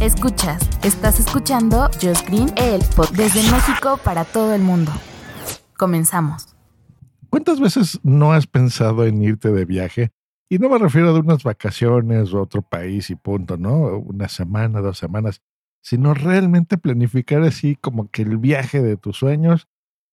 Escuchas, estás escuchando Just Green, el pod desde México para todo el mundo. Comenzamos. ¿Cuántas veces no has pensado en irte de viaje? Y no me refiero a unas vacaciones o otro país y punto, ¿no? Una semana, dos semanas, sino realmente planificar así como que el viaje de tus sueños.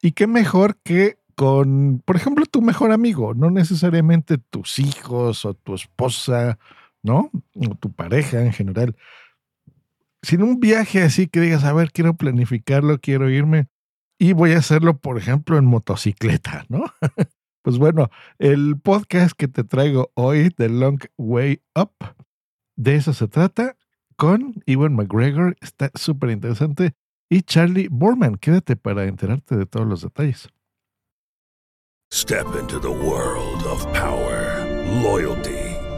Y qué mejor que con, por ejemplo, tu mejor amigo, no necesariamente tus hijos o tu esposa, ¿no? O tu pareja en general. Sino un viaje así que digas, a ver, quiero planificarlo, quiero irme y voy a hacerlo, por ejemplo, en motocicleta, ¿no? pues bueno, el podcast que te traigo hoy, The Long Way Up, de eso se trata, con Ewan McGregor, está súper interesante, y Charlie Borman. Quédate para enterarte de todos los detalles. Step into the world of power, loyalty.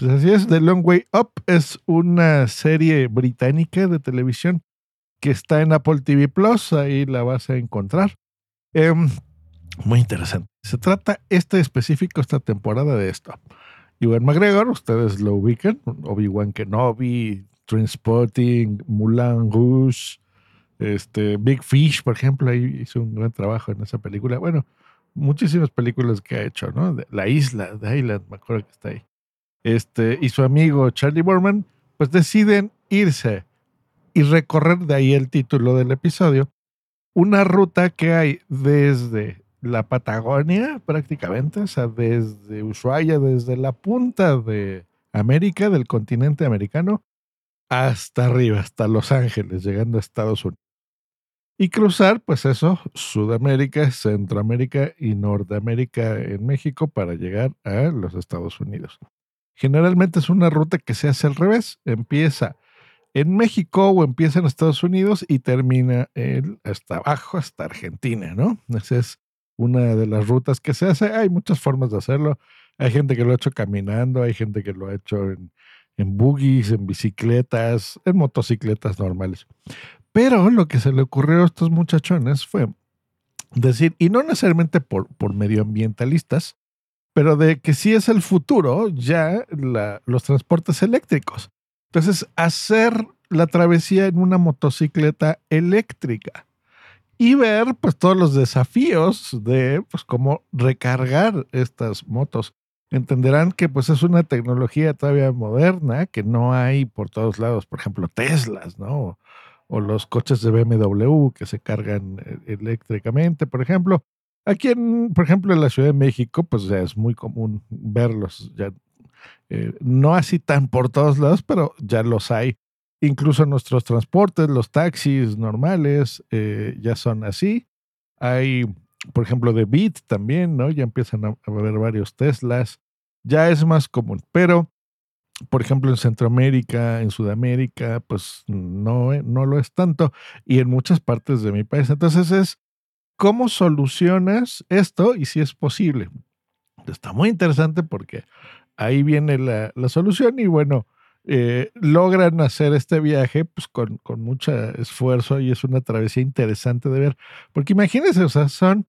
Pues así es, The Long Way Up es una serie británica de televisión que está en Apple TV Plus, ahí la vas a encontrar. Eh, muy interesante. Se trata este específico, esta temporada de esto. Iwan McGregor, ustedes lo ubican, Obi-Wan Kenobi, Transporting, Mulan Rouge, este, Big Fish, por ejemplo, ahí hizo un gran trabajo en esa película. Bueno, muchísimas películas que ha hecho, ¿no? La isla, de Island, me acuerdo que está ahí este, y su amigo Charlie Borman, pues deciden irse y recorrer de ahí el título del episodio, una ruta que hay desde la Patagonia prácticamente, o sea, desde Ushuaia, desde la punta de América, del continente americano, hasta arriba, hasta Los Ángeles, llegando a Estados Unidos. Y cruzar, pues eso, Sudamérica, Centroamérica y Norteamérica en México para llegar a los Estados Unidos. Generalmente es una ruta que se hace al revés. Empieza en México o empieza en Estados Unidos y termina hasta abajo, hasta Argentina, ¿no? Esa es una de las rutas que se hace. Hay muchas formas de hacerlo. Hay gente que lo ha hecho caminando, hay gente que lo ha hecho en, en buggies, en bicicletas, en motocicletas normales. Pero lo que se le ocurrió a estos muchachones fue decir, y no necesariamente por, por medioambientalistas, pero de que sí es el futuro ya los transportes eléctricos. Entonces, hacer la travesía en una motocicleta eléctrica y ver pues todos los desafíos de pues cómo recargar estas motos. Entenderán que pues es una tecnología todavía moderna que no hay por todos lados, por ejemplo, Teslas, ¿no? O los coches de BMW que se cargan eh, eléctricamente, por ejemplo. Aquí, por ejemplo, en la Ciudad de México, pues ya es muy común verlos, ya eh, no así tan por todos lados, pero ya los hay. Incluso nuestros transportes, los taxis normales, eh, ya son así. Hay, por ejemplo, de Bit también, ¿no? Ya empiezan a, haber varios Teslas. Ya es más común. Pero, por ejemplo, en Centroamérica, en Sudamérica, pues no, eh, no lo es tanto. Y en muchas partes de mi país. Entonces es ¿Cómo solucionas esto y si es posible? Está muy interesante porque ahí viene la, solución y bueno, eh, logran hacer este viaje pues, con, con mucho esfuerzo y es una travesía interesante de ver. Porque imagínense, o sea, son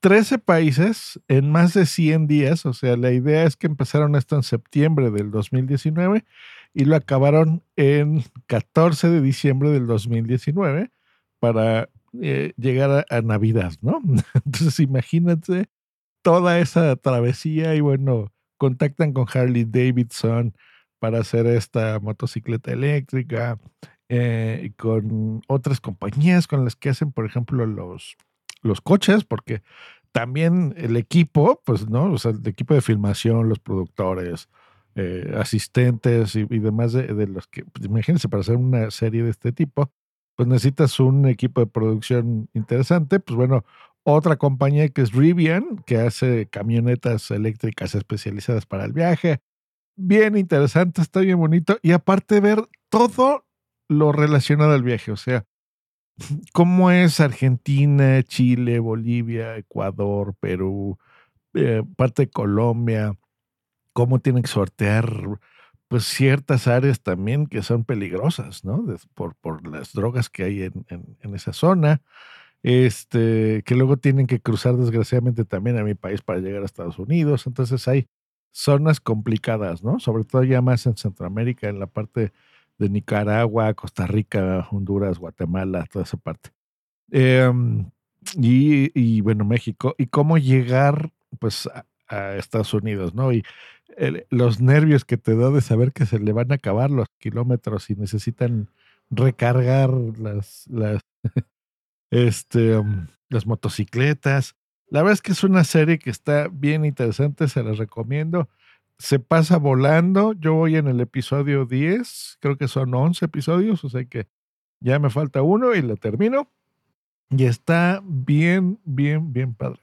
13 países en más de 100 días, o sea, la idea es que empezaron esto en septiembre del 2019 y lo acabaron en 14 de diciembre del 2019 para eh, llegar a, Navidad, ¿no? Entonces imagínate toda esa travesía y bueno, contactan con Harley Davidson, para hacer esta motocicleta eléctrica, eh, con otras compañías con las que hacen, por ejemplo, los, los coches, porque también el equipo, pues, ¿no? O sea, el equipo de filmación, los productores, eh, asistentes y, demás de, de los que, pues, imagínense, para hacer una serie de este tipo, pues necesitas un equipo de producción interesante. Pues bueno, otra compañía que es Rivian, que hace camionetas eléctricas especializadas para el viaje. Bien interesante, está bien bonito. Y aparte ver todo lo relacionado al viaje, o sea, cómo es Argentina, Chile, Bolivia, Ecuador, Perú, eh, parte de Colombia, cómo tienen que sortear pues ciertas áreas también que son peligrosas, ¿no? Por, por las drogas que hay en, en- en esa zona, este, que luego tienen que cruzar desgraciadamente también a mi país para llegar a Estados Unidos. Entonces hay zonas complicadas, ¿no? Sobre todo ya más en Centroamérica, en la parte de Nicaragua, Costa Rica, Honduras, Guatemala, toda esa parte. Em, y, y, bueno, México. Y cómo llegar, pues, a, a Estados Unidos, ¿no? Y los nervios que te da de saber que se le van a acabar los kilómetros y necesitan recargar las, las, este, um, las motocicletas. La verdad es que es una serie que está bien interesante, se las recomiendo. Se pasa volando. Yo voy en el episodio 10, creo que son 11 episodios, o sea que ya me falta uno y lo termino. Y está bien, bien, bien padre.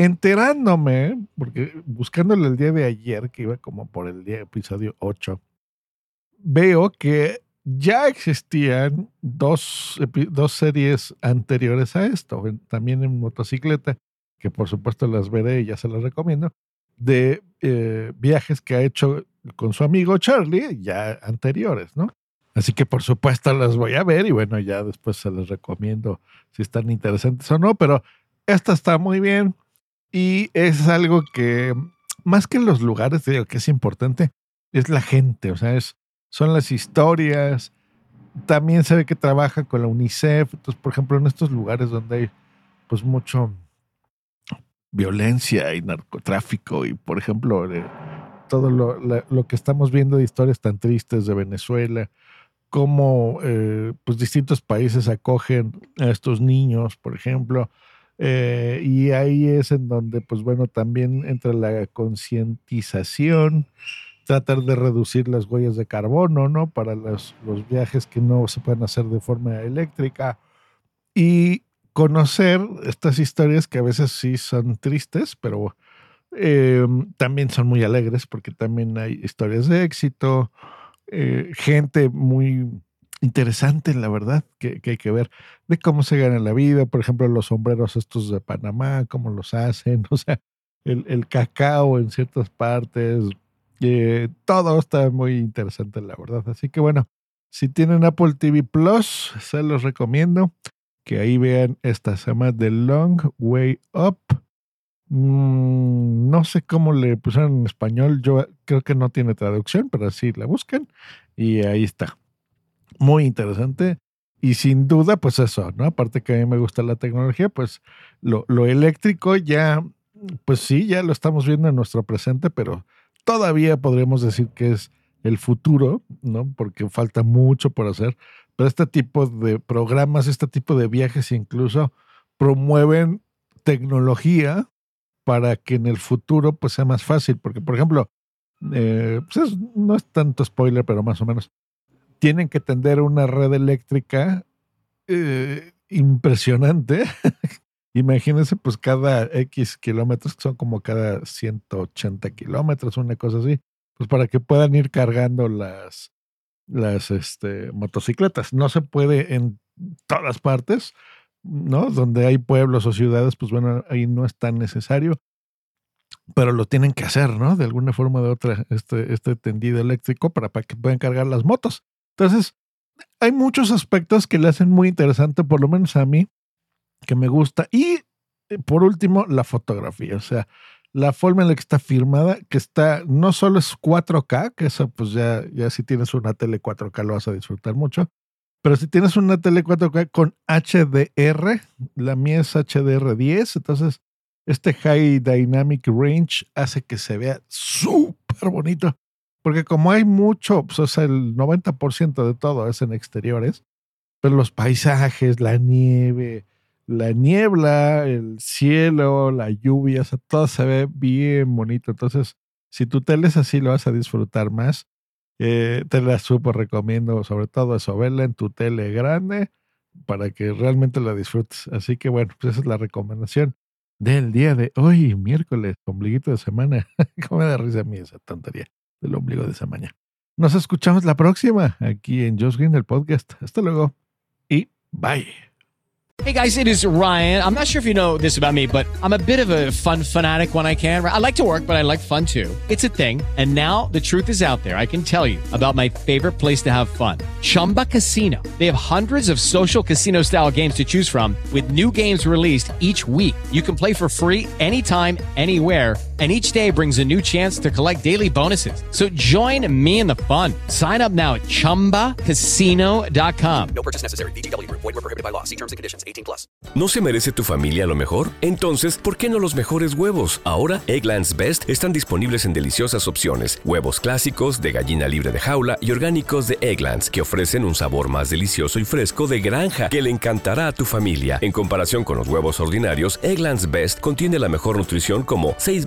Enterándome, porque buscándole el día de ayer, que iba como por el día episodio 8, veo que ya existían dos, dos series anteriores a esto, también en motocicleta, que por supuesto las veré y ya se las recomiendo, de eh, viajes que ha hecho con su amigo Charlie, ya anteriores, ¿no? Así que por supuesto las voy a ver y bueno, ya después se las recomiendo si están interesantes o no, pero esta está muy bien y es algo que más que los lugares, digo que es importante, es la gente, o sea, es, son las historias. También se ve que trabaja con la UNICEF. Entonces, por ejemplo, en estos lugares donde hay pues mucho violencia y narcotráfico y, por ejemplo, todo lo, lo que estamos viendo de historias tan tristes de Venezuela, cómo eh, pues distintos países acogen a estos niños, por ejemplo, eh, y ahí es en donde, pues bueno, también entra la concientización, tratar de reducir las huellas de carbono, ¿no? Para los, los viajes que no se pueden hacer de forma eléctrica y conocer estas historias que a veces sí son tristes, pero eh, también son muy alegres porque también hay historias de éxito, eh, gente muy interesante, la verdad, que, que hay que ver de cómo se gana la vida, por ejemplo, los sombreros estos de Panamá, cómo los hacen, o sea, el, el cacao en ciertas partes, eh, todo está muy interesante, la verdad. Así que bueno, si tienen Apple TV Plus, se los recomiendo que ahí vean esta se llama The Long Way Up. Mm, no sé cómo le pusieron en español, yo creo que no tiene traducción, pero así la buscan y ahí está. Muy interesante. Y sin duda, pues eso, ¿no? Aparte que a mí me gusta la tecnología, pues lo, lo eléctrico ya, pues sí, ya lo estamos viendo en nuestro presente, pero todavía podríamos decir que es el futuro, ¿no? Porque falta mucho por hacer. Pero este tipo de programas, este tipo de viajes incluso promueven tecnología para que en el futuro pues sea más fácil. Porque, por ejemplo, eh, pues es- no es tanto spoiler, pero más o menos, tienen que tender una red eléctrica eh, impresionante. Imagínense, pues cada X kilómetros, que son como cada 180 kilómetros, una cosa así, pues para que puedan ir cargando las, las este, motocicletas. No se puede en todas partes, ¿no? Donde hay pueblos o ciudades, pues bueno, ahí no es tan necesario, pero lo tienen que hacer, ¿no? De alguna forma de otra, este, este tendido eléctrico para, para que puedan cargar las motos. Entonces, hay muchos aspectos que le hacen muy interesante, por lo menos a mí, que me gusta. Y eh, por último, la fotografía, o sea, la forma en la que está firmada, que está, no solo es 4K, que eso pues ya, ya si tienes una tele 4K lo vas a disfrutar mucho, pero si tienes una tele 4K con HDR, la mía es HDR10, entonces este High Dynamic Range hace que se vea súper bonito. Porque como hay mucho, pues, o sea, el 90% de todo es en exteriores, pero los paisajes, la nieve, la niebla, el cielo, la lluvia, o sea, todo se ve bien bonito. Entonces, si tu tele es así, lo vas a disfrutar más. Eh, te la súper recomiendo, sobre todo eso, verla en tu tele grande para que realmente la disfrutes. Así que bueno, pues esa es la recomendación del día de hoy, miércoles, ombliguito de semana. ¿Cómo me da risa a mí esa tontería del ombligo de semana? Nos escuchamos la próxima aquí en Josh Green, el podcast. Hasta luego y bye. Hey guys, it is Ryan. I'm not sure if you know this about me, but I'm a bit of a fun fanatic when I can. I like to work, but I like fun too. It's a thing. And now the truth is out there. I can tell you about my favorite place to have fun Chumba Casino. They have hundreds of social casino style games to choose from, with new games released each week. You can play for free anytime, anywhere. And each day brings a new chance to collect daily bonuses. So join me in the fun. Sign up now at chumbacasino.com. No purchase necessary. VGW Group. Void were prohibited by law. See terms and conditions. 18 plus. ¿No se merece tu familia lo mejor? Entonces, ¿por qué no los mejores huevos? Ahora, Egglands Best están disponibles en deliciosas opciones. Huevos clásicos, de gallina libre de jaula y orgánicos de Egglands, que ofrecen un sabor más delicioso y fresco de granja que le encantará a tu familia. En comparación con los huevos ordinarios, Egglands Best contiene la mejor nutrición como 6